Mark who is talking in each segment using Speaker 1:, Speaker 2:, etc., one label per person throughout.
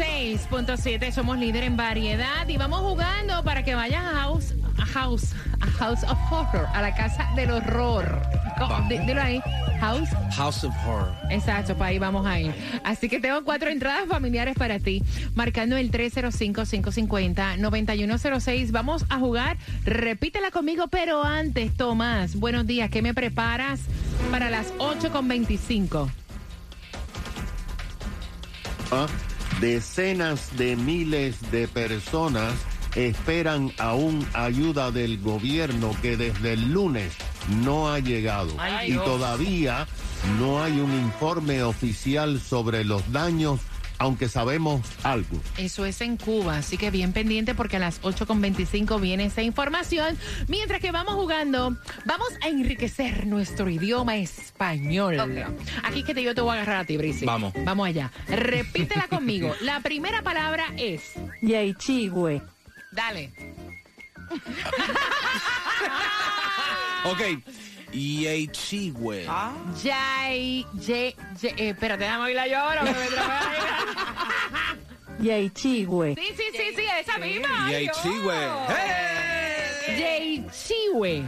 Speaker 1: 6.7, somos líder en variedad y vamos jugando para que vayas a House, a House, a House of Horror, a la casa del horror. Di- Dilo ahí, House.
Speaker 2: House of Horror.
Speaker 1: Exacto, para ahí vamos a ir. Así que tengo cuatro entradas familiares para ti, marcando el 305-550-9106. Vamos a jugar, repítela conmigo, pero antes, Tomás, buenos días, ¿qué me preparas para las 8.25?
Speaker 3: ¿ah? Decenas de miles de personas esperan aún ayuda del gobierno que desde el lunes no ha llegado. y todavía no hay un informe oficial sobre los daños, aunque sabemos algo.
Speaker 1: Eso es en Cuba, así que bien pendiente porque a las 8.25 viene esa información. Mientras que vamos jugando, vamos a enriquecer nuestro idioma español. Aquí que te, yo te voy a agarrar a ti, Brice.
Speaker 2: Vamos.
Speaker 1: Vamos allá. Repítela conmigo. La primera palabra es...
Speaker 4: Yaichigüe.
Speaker 1: Dale.
Speaker 2: Ok. Yeichigüe.
Speaker 1: Yay, ye, ye, eh, espérate, déjame oírla yo ahora. porque me trabé sí, sí, sí, sí, esa misma. Ay. Yeichihue.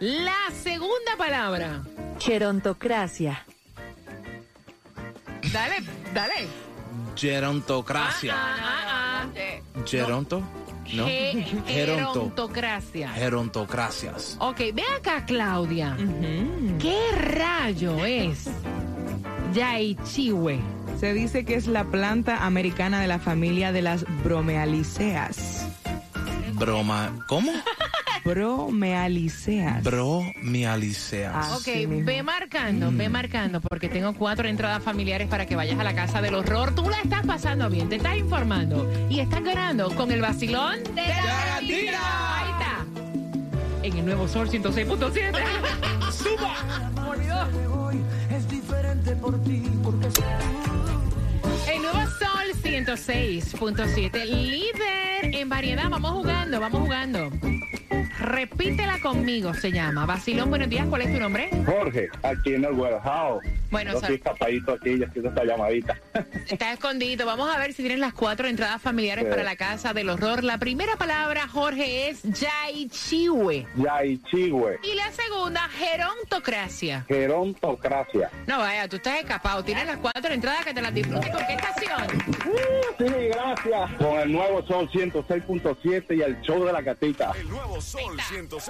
Speaker 1: La segunda palabra.
Speaker 4: Gerontocracia.
Speaker 1: Dale, dale.
Speaker 2: Gerontocracia.
Speaker 1: Ah, ah,
Speaker 2: Geronto? ¿No?
Speaker 1: Ge-
Speaker 2: Geronto.
Speaker 1: Gerontocracia.
Speaker 2: Gerontocracias.
Speaker 1: Ok, ve acá, Claudia. ¿Qué rayo es Yaichihue?
Speaker 5: Se dice que es la planta americana de la familia de las bromealiceas.
Speaker 2: Broma. ¿Cómo?
Speaker 5: Bromealiceas.
Speaker 2: Bromialiceas.
Speaker 5: Ah.
Speaker 1: Ok,
Speaker 5: mismo.
Speaker 1: ve marcando, ve marcando, porque tengo cuatro entradas familiares para que vayas a la casa del horror. Tú la estás pasando bien, te estás informando y estás ganando con el vacilón de la gatita. Ahí está. En el nuevo Sol 106.7. El nuevo Sol 106.7, líder en variedad. Vamos jugando, vamos jugando. Repítela conmigo, se llama. Vacilón, buenos días, ¿cuál es tu nombre?
Speaker 6: Jorge, aquí en el warehouse.
Speaker 1: Bueno,
Speaker 6: Yo estoy escapadito aquí y haciendo esta llamadita.
Speaker 1: Está escondido. Vamos a ver si tienes las cuatro entradas familiares
Speaker 6: Sí.
Speaker 1: para la casa del horror. La primera palabra, Jorge, es Yaichihue.
Speaker 6: Yaichigüe,
Speaker 1: Y la segunda, gerontocracia.
Speaker 6: gerontocracia.
Speaker 1: No vaya, tú estás escapado. Tienes las cuatro entradas que te las disfrutes. ¿Con qué estación?
Speaker 6: Sí, gracias. Con el nuevo Sol 106.7 y el show de la gatita.
Speaker 7: El nuevo Sol 106.7.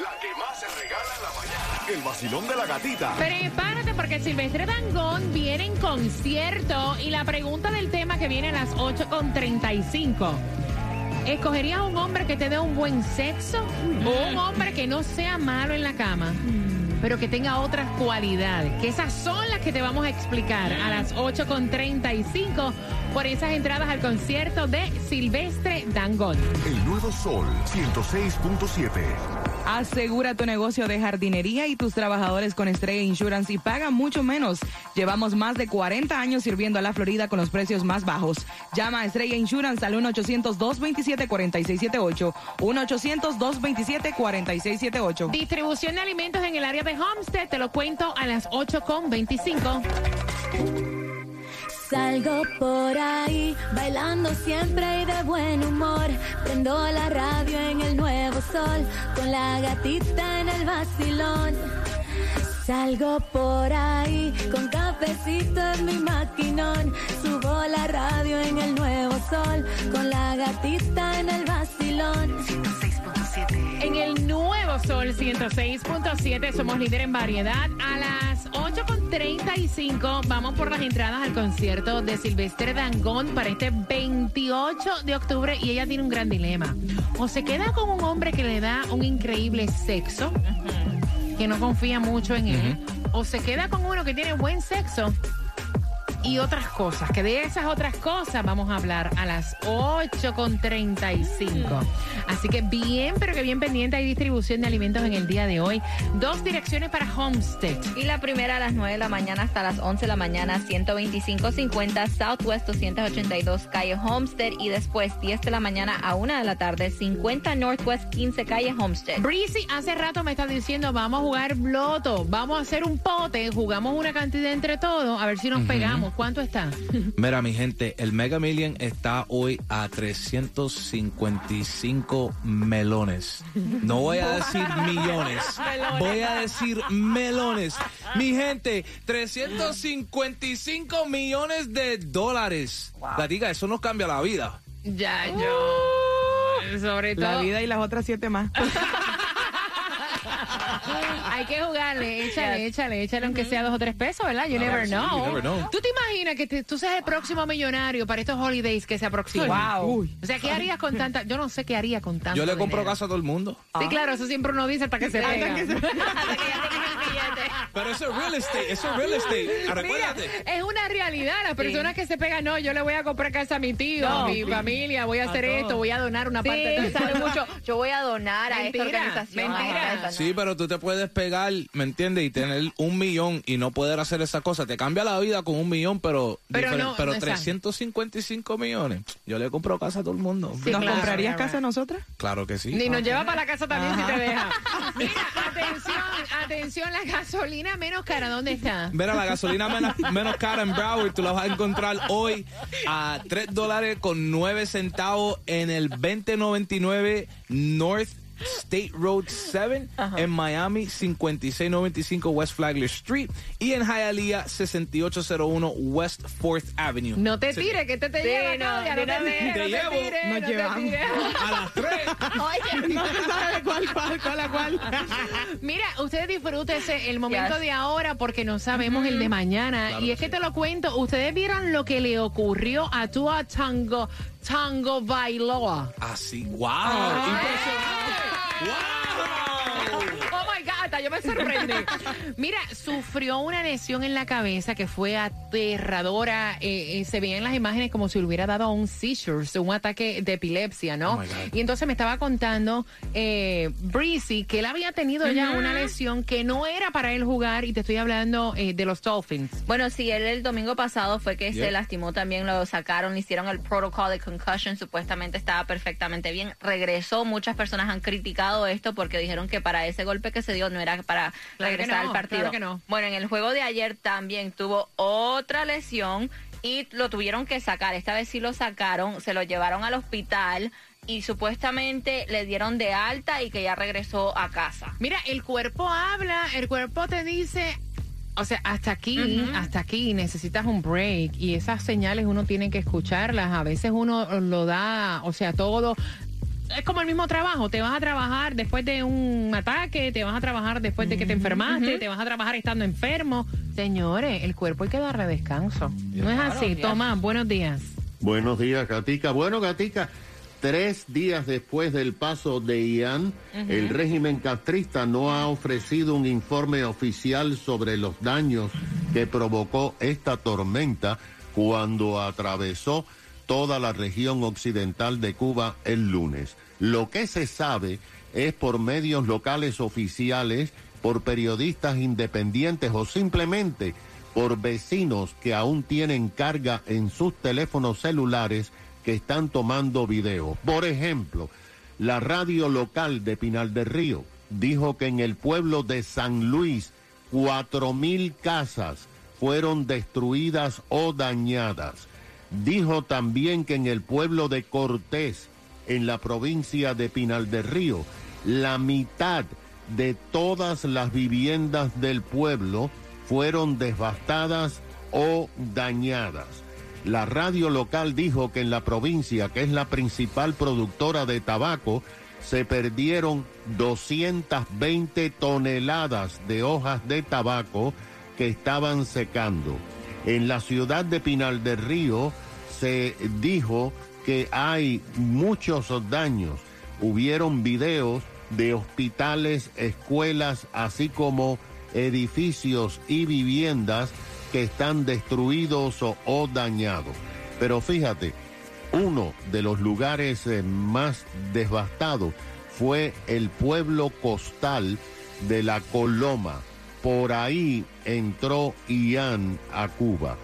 Speaker 7: La que más se regala en la mañana. El vacilón de la gatita.
Speaker 1: Prepárate porque Silvestre Dangón viene en concierto y la pregunta del tema que viene a las 8.35. ¿Escogerías un hombre que te dé un buen sexo o un hombre que no sea malo en la cama? Pero que tenga otras cualidades, que esas son las que te vamos a explicar a las 8.35 por esas entradas al concierto de Silvestre Dangón.
Speaker 7: El nuevo Sol 106.7.
Speaker 5: Asegura tu negocio de jardinería y tus trabajadores con Estrella Insurance y paga mucho menos. Llevamos más de 40 años sirviendo a la Florida con los precios más bajos. Llama a Estrella Insurance al 1-800-227-4678. 1-800-227-4678.
Speaker 1: Distribución de alimentos en el área de Homestead, te lo cuento a las 8.25.
Speaker 8: Salgo por ahí, bailando siempre y de buen humor. Prendo la radio en el nuevo sol, con la gatita en el vacilón. Salgo por ahí, con cafecito en mi maquinón. Subo la radio en el nuevo sol, con la gatita en el vacilón.
Speaker 9: 106.7.
Speaker 1: En el nuevo Sol 106.7 somos líder en variedad. A las 8.35 vamos por las entradas al concierto de Silvestre Dangón para este 28 de octubre y ella tiene un gran dilema. O se queda con un hombre que le da un increíble sexo, que no confía mucho en él, o se queda con uno que tiene buen sexo y otras cosas, que de esas otras cosas vamos a hablar a las 8.35. Así que bien, pero que bien pendiente, hay distribución de alimentos en el día de hoy. Dos direcciones para Homestead.
Speaker 10: Y la primera a las 9 de la mañana hasta las 11 de la mañana, 125.50 Southwest 282 calle Homestead. Y después 10 de la mañana a 1 de la tarde, 50 Northwest 15 calle Homestead.
Speaker 1: Breezy hace rato me está diciendo, vamos a jugar loto, vamos a hacer un pote, jugamos una cantidad entre todos, a ver si nos pegamos. ¿Cuánto está?
Speaker 2: Mira, mi gente, el Mega Million está hoy a 355 melones. No voy a decir millones, voy a decir melones. Mi gente, 355 millones de dólares. Gatica, eso nos cambia la vida.
Speaker 1: Ya, yo. Sobre todo.
Speaker 5: La vida y las otras siete más.
Speaker 1: Hay que jugarle, échale, échale, échale aunque sea dos o tres pesos, ¿verdad? You, never,
Speaker 2: sí,
Speaker 1: know.
Speaker 2: you never know.
Speaker 1: ¿Tú te imaginas que te- tú seas el próximo millonario para estos holidays que se aproximan?
Speaker 5: Wow.
Speaker 1: O sea, ¿qué harías con tanta? Yo no sé qué haría con tanto
Speaker 2: Yo le compro
Speaker 1: dinero.
Speaker 2: casa a todo el mundo.
Speaker 1: Sí, claro, eso siempre uno dice hasta que se pega.
Speaker 2: Pero eso es real estate, eso es real estate.
Speaker 1: Mira,
Speaker 2: Recuérdate.
Speaker 1: es una realidad. Las personas que se pegan, no, yo le voy a comprar casa a mi tío, a mi familia, voy a hacer
Speaker 5: todo.
Speaker 1: esto, voy a donar una parte de
Speaker 10: sale mucho. Yo voy a donar a esta organización.
Speaker 1: mentira.
Speaker 10: a esta-
Speaker 2: Sí, pero tú te puedes pegar, ¿me entiendes? Y tener un millón y no poder hacer esa cosa. Te cambia la vida con un millón, pero,
Speaker 1: Pero no,
Speaker 2: pero
Speaker 1: no, exacto.
Speaker 2: 355 millones. Yo le compro casa a todo el mundo.
Speaker 1: Sí,
Speaker 5: ¿Nos
Speaker 1: claro,
Speaker 5: comprarías
Speaker 1: claro.
Speaker 5: casa a nosotras?
Speaker 2: Claro que sí.
Speaker 1: Ni nos lleva para la casa también si te deja. Mira, atención, atención, la gasolina menos cara, ¿dónde está?
Speaker 2: Mira, la gasolina menos, menos cara en Broward, tú la vas a encontrar hoy a 3 dólares con 9 centavos en el 2099 North State Road 7 en Miami, 5695 West Flagler Street y en Hialeah, 6801 West 4th Avenue.
Speaker 1: No te tires, que te te
Speaker 10: Sí,
Speaker 1: lleva,
Speaker 10: no,
Speaker 1: Claudia, no
Speaker 10: de
Speaker 1: te tires,
Speaker 2: Te
Speaker 1: no te
Speaker 2: llevo.
Speaker 1: tires,
Speaker 5: Nos
Speaker 1: no te
Speaker 5: llevamos.
Speaker 1: tires.
Speaker 2: A las 3.
Speaker 5: No se sabe cuál, cuál, cuál, a cuál.
Speaker 1: Mira, ustedes disfrútense el momento
Speaker 10: Yes.
Speaker 1: de ahora porque no sabemos el de mañana.
Speaker 2: Claro
Speaker 1: y es que
Speaker 2: sí.
Speaker 1: te lo cuento, ustedes vieron lo que le ocurrió a Tua Tango, Tango Bailoa.
Speaker 2: Así, wow. Impresionante. Wow.
Speaker 1: Sorprendí. Mira, sufrió una lesión en la cabeza que fue aterradora. Eh, eh, se veían las imágenes como si le hubiera dado un seizure, un ataque de epilepsia, ¿no?
Speaker 2: Oh
Speaker 1: y entonces me estaba contando eh, Breezy que él había tenido ya una lesión que no era para él jugar. Y te estoy hablando eh, de los Dolphins.
Speaker 10: Bueno, sí, él el domingo pasado fue que
Speaker 2: Yeah.
Speaker 10: se lastimó también, lo sacaron, le hicieron el protocol de concussion, supuestamente estaba perfectamente bien, regresó, muchas personas han criticado esto porque dijeron que para ese golpe que se dio no era para
Speaker 1: Claro que
Speaker 10: regresar
Speaker 1: no,
Speaker 10: al partido.
Speaker 1: claro que no.
Speaker 10: Bueno, en el juego de ayer también tuvo otra lesión y lo tuvieron que sacar, esta vez sí lo sacaron, se lo llevaron al hospital y supuestamente le dieron de alta y que ya regresó a casa.
Speaker 1: Mira, el cuerpo habla, el cuerpo te dice, o sea, hasta aquí, hasta aquí necesitas un break y esas señales uno tiene que escucharlas. A veces uno lo da, o sea, todo. Es como el mismo trabajo, te vas a trabajar después de un ataque, te vas a trabajar después de que te enfermaste, te vas a trabajar estando enfermo. Señores, el cuerpo hay que darle descanso. No es así. Tomás, buenos días.
Speaker 3: Buenos días, Gatica. Bueno, Gatica, tres días después del paso de Ian, el régimen castrista no ha ofrecido un informe oficial sobre los daños que provocó esta tormenta cuando atravesó toda la región occidental de Cuba el lunes. Lo que se sabe es por medios locales oficiales, por periodistas independientes o simplemente por vecinos que aún tienen carga en sus teléfonos celulares que están tomando video. Por ejemplo, la radio local de Pinal del Río dijo que en el pueblo de San Luis, cuatro mil casas fueron destruidas o dañadas. Dijo también que en el pueblo de Cortés, en la provincia de Pinal del Río, la mitad de todas las viviendas del pueblo fueron devastadas o dañadas. La radio local dijo que en la provincia, que es la principal productora de tabaco, se perdieron 220 toneladas de hojas de tabaco que estaban secando. En la ciudad de Pinal del Río se dijo que hay muchos daños. Hubieron videos de hospitales, escuelas, así como edificios y viviendas que están destruidos o, dañados. Pero fíjate, uno de los lugares eh, más devastados fue el pueblo costal de la Coloma. Por ahí entró Ian a Cuba.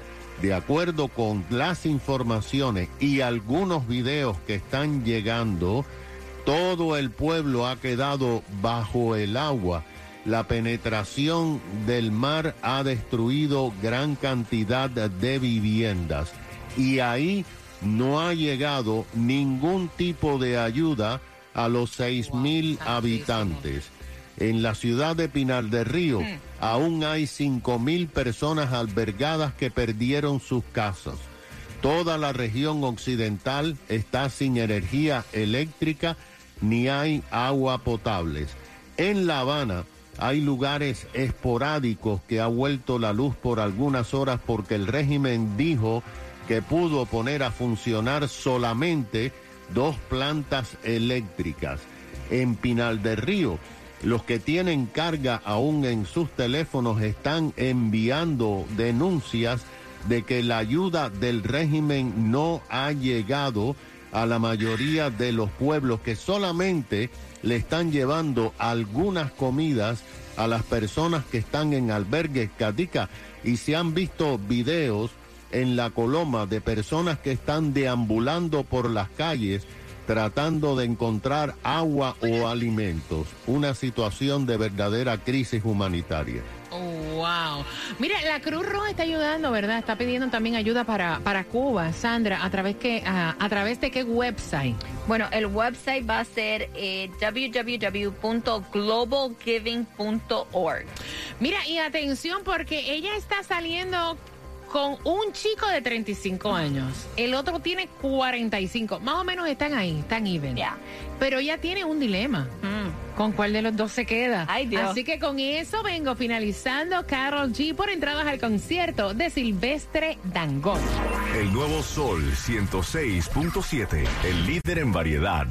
Speaker 3: De acuerdo con las informaciones y algunos videos que están llegando, todo el pueblo ha quedado bajo el agua. La penetración del mar ha destruido gran cantidad de viviendas y ahí no ha llegado ningún tipo de ayuda a los seis mil habitantes. En la ciudad de Pinar del Río aún hay cinco mil personas albergadas que perdieron sus casas. Toda la región occidental está sin energía eléctrica ni hay agua potable. En La Habana hay lugares esporádicos que ha vuelto la luz por algunas horas porque el régimen dijo que pudo poner a funcionar solamente dos plantas eléctricas. En Pinal del Río, los que tienen carga aún en sus teléfonos están enviando denuncias de que la ayuda del régimen no ha llegado a la mayoría de los pueblos que solamente le están llevando algunas comidas a las personas que están en albergues Catica y se han visto videos en la Coloma de personas que están deambulando por las calles tratando de encontrar agua o alimentos. Una situación de verdadera crisis humanitaria.
Speaker 1: Oh, wow. Mira, la Cruz Roja está ayudando, ¿verdad? Está pidiendo también ayuda para, para Cuba. Sandra, ¿a través, que, a, a través de qué website?
Speaker 10: Bueno, el website va a ser eh, www.globalgiving.org.
Speaker 1: Mira, y atención porque ella está saliendo con un chico de 35 años. El otro tiene 45. Más o menos están ahí, están even. Pero ella tiene un dilema. ¿Con cuál de los dos se queda?
Speaker 10: Ay, Dios.
Speaker 1: Así que con eso vengo finalizando Carol G por entradas al concierto de Silvestre Dangond.
Speaker 7: El nuevo Sol 106.7, el líder en variedad.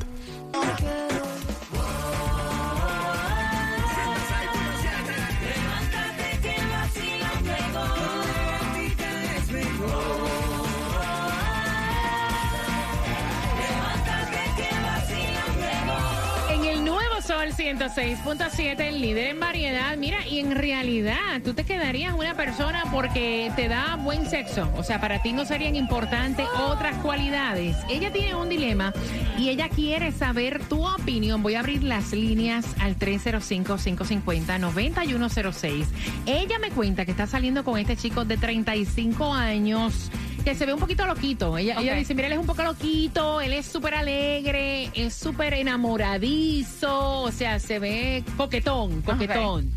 Speaker 1: 106.7, el líder en variedad. Mira, y en realidad tú te quedarías una persona porque te da buen sexo. O sea, para ti no serían importantes otras cualidades. Ella tiene un dilema y ella quiere saber tu opinión. Voy a abrir las líneas al 305-550-9106. Ella me cuenta que está saliendo con este chico de 35 años que se ve un poquito loquito. Ella, dice, mira, él es un poco loquito, él es súper alegre, es súper enamoradizo, o sea, se ve coquetón, coquetón.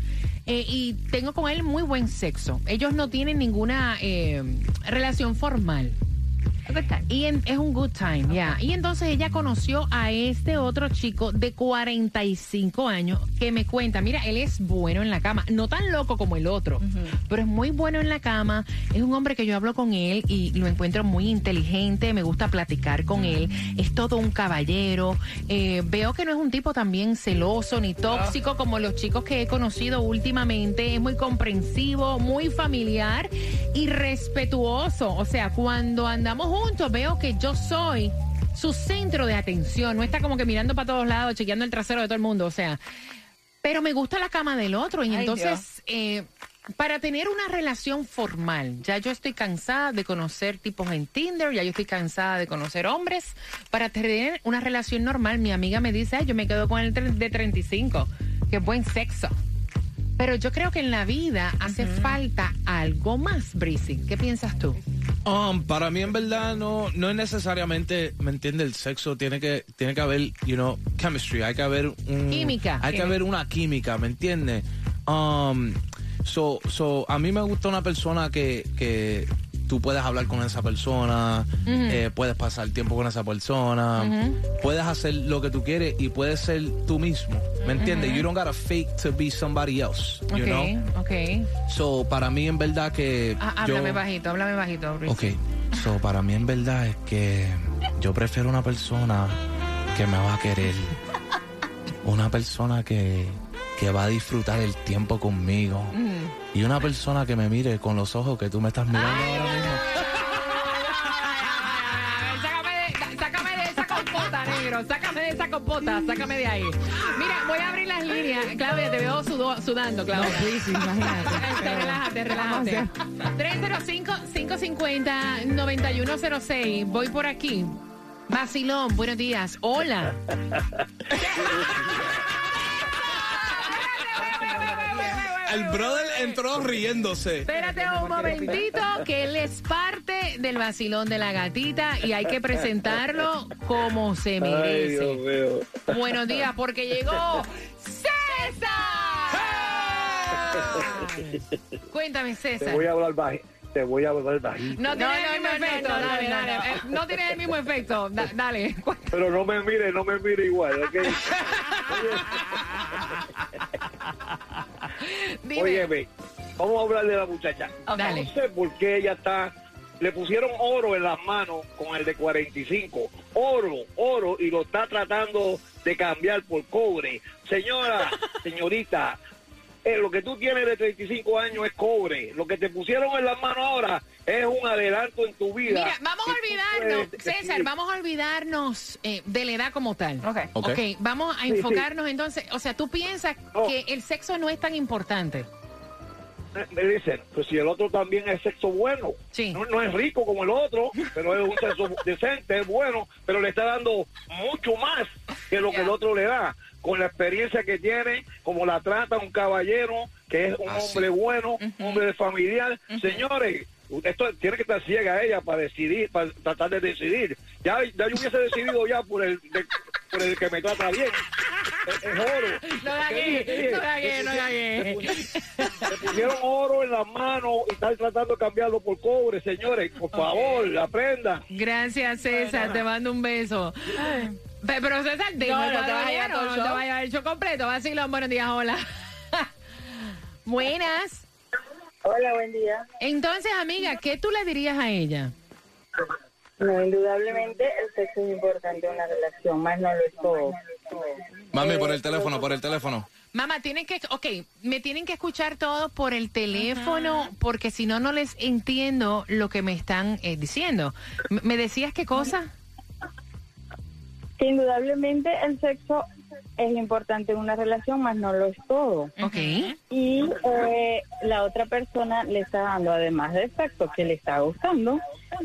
Speaker 1: Eh, y tengo con él muy buen sexo. Ellos no tienen ninguna eh, relación formal. Y en- es un good time, ya. Y entonces ella conoció a este otro chico de 45 años que me cuenta, mira, él es bueno en la cama, no tan loco como el otro, pero es muy bueno en la cama. Es un hombre que yo hablo con él y lo encuentro muy inteligente, me gusta platicar con él. Es todo un caballero. Eh, veo que no es un tipo también celoso ni tóxico como los chicos que he conocido últimamente. Es muy comprensivo, muy familiar y respetuoso. O sea, cuando andamos juntos veo que yo soy su centro de atención. No está como que mirando para todos lados, chequeando el trasero de todo el mundo. O sea, pero me gusta la cama del otro. Y
Speaker 10: Ay,
Speaker 1: entonces, eh, para tener una relación formal, ya yo estoy cansada de conocer tipos en Tinder, ya yo estoy cansada de conocer hombres. Para tener una relación normal, mi amiga me dice, "Ay, yo me quedo con el de 35, que buen sexo. Pero yo creo que en la vida hace falta algo más, Breezy. ¿Qué piensas tú?
Speaker 2: Um, para mí en verdad no, no es necesariamente, ¿me entiende? El sexo tiene que, tiene que haber, you know, chemistry, hay que haber un...
Speaker 1: Química.
Speaker 2: Hay que haber una química, ¿me entiende? Um, so, so, a mí me gusta una persona que, que tú puedes hablar con esa persona, eh, puedes pasar tiempo con esa persona, puedes hacer lo que tú quieres y puedes ser tú mismo. ¿Me entiendes? You don't gotta fake to be somebody else. You
Speaker 1: Ok,
Speaker 2: know?
Speaker 1: ok.
Speaker 2: So, para mí en verdad que.
Speaker 1: Ah,
Speaker 2: yo-
Speaker 1: háblame bajito, háblame bajito. Luis.
Speaker 2: Ok, so para mí en verdad es que yo prefiero una persona que me va a querer. Una persona que, que va a disfrutar el tiempo conmigo. Y una persona que me mire con los ojos que tú me estás mirando ahora mismo.
Speaker 1: Sácame de esa compota. Sácame de ahí. Mira, voy a abrir las líneas. Claudia, te veo sudo- sudando, Claudia.
Speaker 5: No, please, imagínate.
Speaker 1: Este, relájate, relájate. 305-550-9106. Voy por aquí. Vacilón, buenos días. Hola.
Speaker 2: El brother entró riéndose.
Speaker 1: Espérate un momentito, que él es parte del vacilón de la gatita y hay que presentarlo como se merece. Buenos días, porque llegó César. Cuéntame,
Speaker 6: Te
Speaker 1: César.
Speaker 6: voy a hablar bajito. Te voy a hablar bajito.
Speaker 1: No tiene
Speaker 10: No,
Speaker 1: el mismo
Speaker 10: no,
Speaker 1: efecto.
Speaker 10: no, no,
Speaker 1: dale,
Speaker 10: no,
Speaker 1: dale.
Speaker 10: no.
Speaker 1: Eh, No tiene el mismo efecto. Da- dale.
Speaker 6: Pero no me mire, no me mire igual. ¿ok?
Speaker 1: Dime.
Speaker 6: Óyeme, vamos a hablar de la muchacha. No sé por qué ella está. Le pusieron oro en las manos con el de 45. Oro, oro, y lo está tratando de cambiar por cobre. Señora, señorita, eh, lo que tú tienes de 35 años es cobre. Lo que te pusieron en las manos ahora es un adelanto en tu vida.
Speaker 1: Mira, vamos a olvidarnos,
Speaker 6: puedes
Speaker 1: César, vamos a olvidarnos eh, de la edad como tal.
Speaker 10: Ok.
Speaker 2: Ok.
Speaker 1: ok, vamos a
Speaker 6: sí.
Speaker 1: enfocarnos entonces, o sea, tú piensas
Speaker 6: No.
Speaker 1: que el sexo no es tan importante.
Speaker 6: me dicen, pues si el otro también es sexo bueno,
Speaker 1: Sí.
Speaker 6: no, no es rico como el otro, pero es un sexo decente, es bueno, pero le está dando mucho más que lo que el otro le da, con la experiencia que tiene, como la trata un caballero, que es un
Speaker 2: Así.
Speaker 6: hombre bueno, un hombre familiar. Señores, esto tiene que estar ciega ella para decidir, para tratar de decidir. Ya, ya yo hubiese decidido ya por el, de- por el que me trata bien. Es, es oro.
Speaker 1: No
Speaker 6: ¿Qué dije? ¿Qué
Speaker 1: gagué, no gagué, no gagué.
Speaker 6: Le pusieron oro en las manos y están tratando de cambiarlo por cobre, señores. Por favor, aprendan.
Speaker 1: Gracias, César, te mando un beso. Pero César, dime,
Speaker 10: No, no te vas a llevar todo el show.
Speaker 1: te vaya a llevar el show completo. Vacilón, buenos días, hola. Buenas.
Speaker 9: Hola, buen día.
Speaker 1: Entonces, amiga, ¿qué tú le dirías a ella?
Speaker 9: No, indudablemente el sexo es importante en una relación, más no lo es todo.
Speaker 2: Mami, por el teléfono, por el teléfono.
Speaker 1: Mamá, tienen que, ok, me tienen que escuchar todo por el teléfono porque si no, no les entiendo lo que me están eh, diciendo. M- ¿Me decías qué cosa?
Speaker 9: Indudablemente el sexo es importante en una relación, más no lo es todo.
Speaker 1: Ok.
Speaker 9: Y eh, la otra persona le está dando, además de sexo que le está gustando,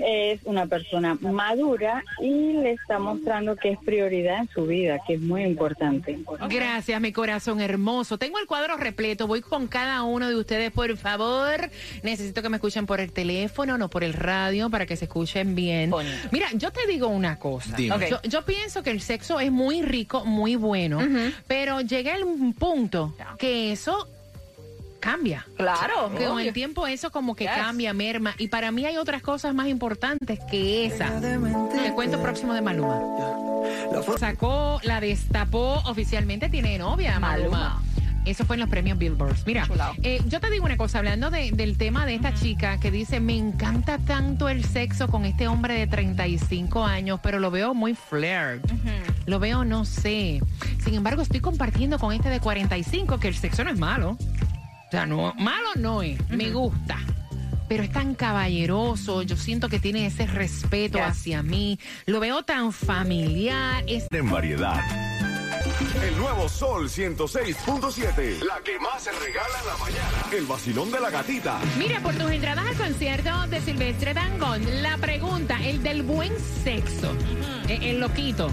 Speaker 9: es una persona madura y le está mostrando que es prioridad en su vida, que es muy importante.
Speaker 1: Gracias, mi corazón hermoso. Tengo el cuadro repleto. Voy con cada uno de ustedes, por favor. Necesito que me escuchen por el teléfono, no por el radio, para que se escuchen bien.
Speaker 10: Bonito.
Speaker 1: Mira, yo te digo una cosa. Yo, yo pienso que el sexo es muy rico, muy bueno, pero llega el punto que eso cambia.
Speaker 10: Claro.
Speaker 1: Que con el tiempo eso como que
Speaker 10: Yes.
Speaker 1: cambia, merma. Y para mí hay otras cosas más importantes que esa. Te cuento próximo de Maluma. Sacó, la destapó oficialmente, tiene novia, Maluma.
Speaker 10: Maluma.
Speaker 1: Eso fue en los premios Billboard. Mira, eh, yo te digo una cosa, hablando de- del tema de esta chica que dice, me encanta tanto el sexo con este hombre de 35 años, pero lo veo muy flirt. Lo veo, no sé. Sin embargo, estoy compartiendo con este de 45 que el sexo no es malo. O sea, no, malo no es, me gusta. Pero es tan caballeroso, yo siento que tiene ese respeto hacia mí, lo veo tan familiar, es
Speaker 7: En variedad. El nuevo Sol 106.7. La que más se regala en la mañana. El vacilón de la gatita.
Speaker 1: Mira, por tus entradas al concierto de Silvestre Dangond, la pregunta, el del buen sexo, el loquito,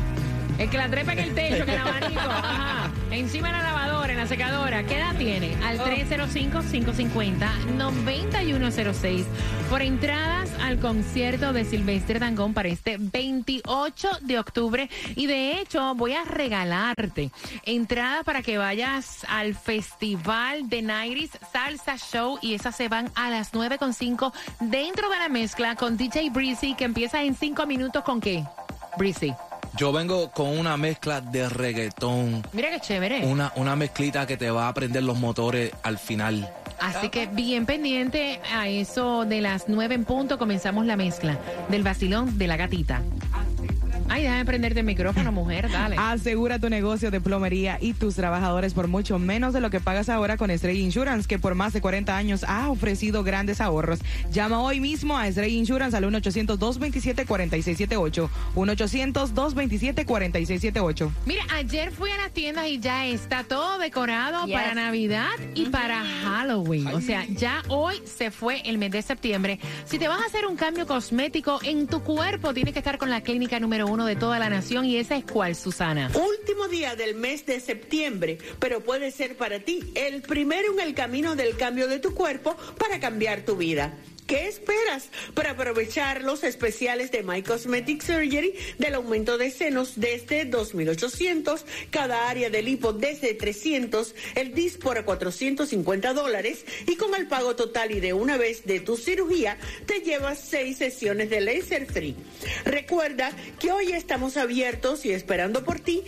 Speaker 1: El que la trepa en el techo, que el abanico. Ajá. Encima de la lavadora, en la secadora. ¿Qué edad tiene? Al 305-550-9106. Por entradas al concierto de Silvestre Dangón para este 28 de octubre. Y de hecho, voy a regalarte entradas para que vayas al festival de Nairis Salsa Show. Y esas se van a las 9.5 dentro de la mezcla con DJ Breezy, que empieza en 5 minutos con qué? Breezy.
Speaker 2: Yo vengo con una mezcla de reggaetón.
Speaker 1: Mira qué chévere.
Speaker 2: Una, una mezclita que te va a prender los motores al final.
Speaker 1: Así que bien pendiente a eso de las nueve en punto comenzamos la mezcla del vacilón de la gatita. Ay, déjame prenderte el micrófono, mujer, dale.
Speaker 5: Asegura tu negocio de plomería y tus trabajadores por mucho menos de lo que pagas ahora con Stray Insurance, que por más de 40 años ha ofrecido grandes ahorros. Llama hoy mismo a Stray Insurance al 1-800-227-4678. 1-800-227-4678.
Speaker 1: Mira, ayer fui a las tiendas y ya está todo decorado para Navidad y para Halloween. O sea, ya hoy se fue el mes de septiembre. Si te vas a hacer un cambio cosmético en tu cuerpo, tienes que estar con la clínica número uno de toda la nación y esa es cuál, Susana.
Speaker 11: Último día del mes de septiembre, pero puede ser para ti el primero en el camino del cambio de tu cuerpo para cambiar tu vida. ¿Qué esperas para aprovechar los especiales de My Cosmetic Surgery del aumento de senos desde 2.800, cada área del hipo desde 300, el DIS por 450 dólares y con el pago total y de una vez de tu cirugía te llevas seis sesiones de laser free? Recuerda que hoy estamos abiertos y esperando por ti.